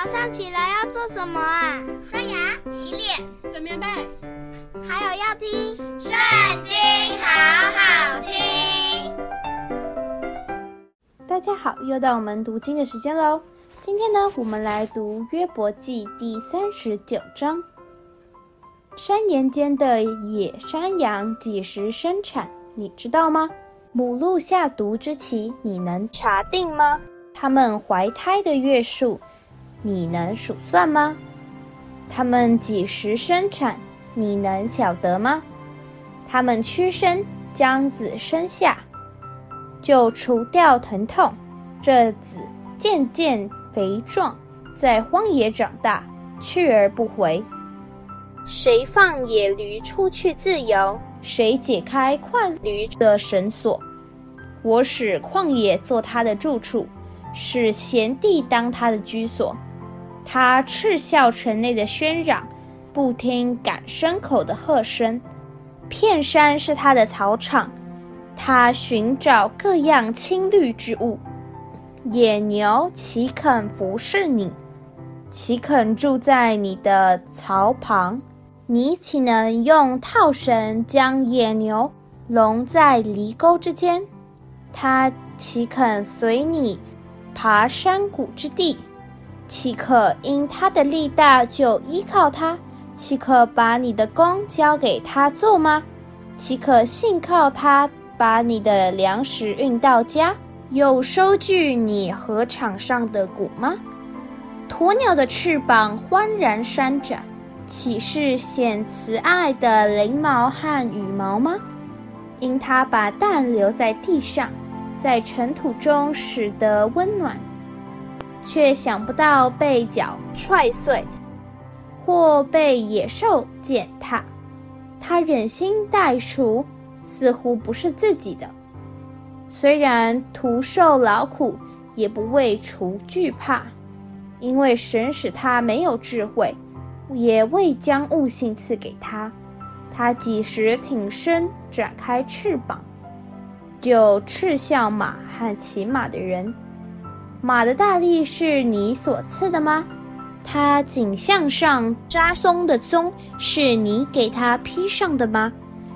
早上起来要做什么啊？刷牙、洗脸、整棉被，还有要听《圣经》，好好听。大家好，又到我们读经的时间喽。今天呢，我们来读约伯记第三十九章。山岩间的野山羊几时生产？你知道吗？母鹿下犊之期，你能查定吗？它们怀胎的月数，你能数算吗？它们几时生产？你能晓得吗？它们屈身将子生下，就除掉疼痛。这子渐渐肥壮，在荒野长大，去而不回。谁放野驴出去自由？谁解开快驴的绳索？我使旷野做他的住处。使贤地当他的居所，他嗤笑城内的喧嚷，不听赶牲口的喝声。片山是他的草场，他寻找各样青绿之物。野牛岂肯服侍你？岂肯住在你的槽旁？你岂能用套绳将野牛笼在犁沟之间？他岂肯随你？爬山谷之地，岂可因他的力大就依靠他？岂可把你的工交给他做吗？岂可信靠他把你的粮食运到家，又收据你禾场上的谷吗？鸵鸟的翅膀欢然扇展，岂是显慈爱的翎毛和羽毛吗？因他把蛋留在地上。在尘土中使得温暖，却想不到被脚踹碎，或被野兽践踏。他忍心待黍，似乎不是自己的。虽然徒受劳苦，也不为除惧怕，因为神使他没有智慧，也未将悟性赐给他。他几时挺身展开翅膀？就嗤笑马和骑马的人。马的大力是你所赐的吗？它颈项上扎松的鬃是你给它披上的吗？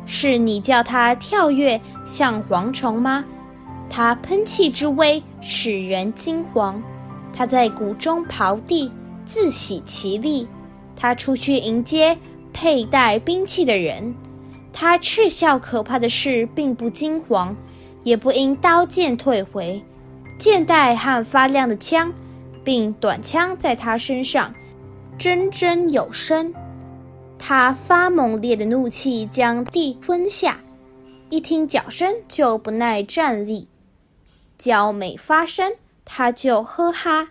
是你叫它跳跃像蝗虫吗？它喷气之威使人惊惶，它在谷中刨地，自喜其力。它出去迎接佩戴兵器的人，它嗤笑可怕的事，并不惊惶。也不因刀剑退回，箭袋和发亮的枪，并短枪在他身上，铮铮有声。他发猛烈的怒气，将地吞下。一听脚声，就不耐站立。脚每发声，他就呵哈。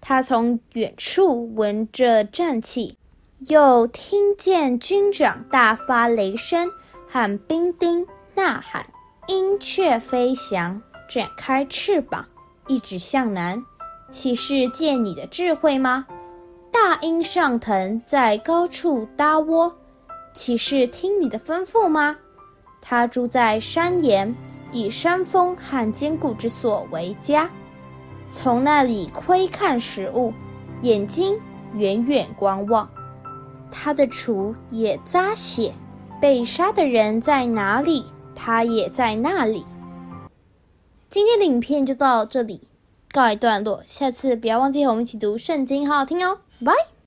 他从远处闻着战气，又听见军长大发雷声喊兵丁呐喊。鹰雀飞翔，展开翅膀，一指向南。岂是借你的智慧吗？大鹰上腾，在高处搭窝，岂是听你的吩咐吗？它住在山岩，以山峰和坚固之所为家，从那里窥看食物，眼睛远远观望。它的雏也咂血，被杀的人在哪里？他也在那里。今天的影片就到这里，告一段落。下次不要忘记和我们一起读圣经，好好听哦，拜。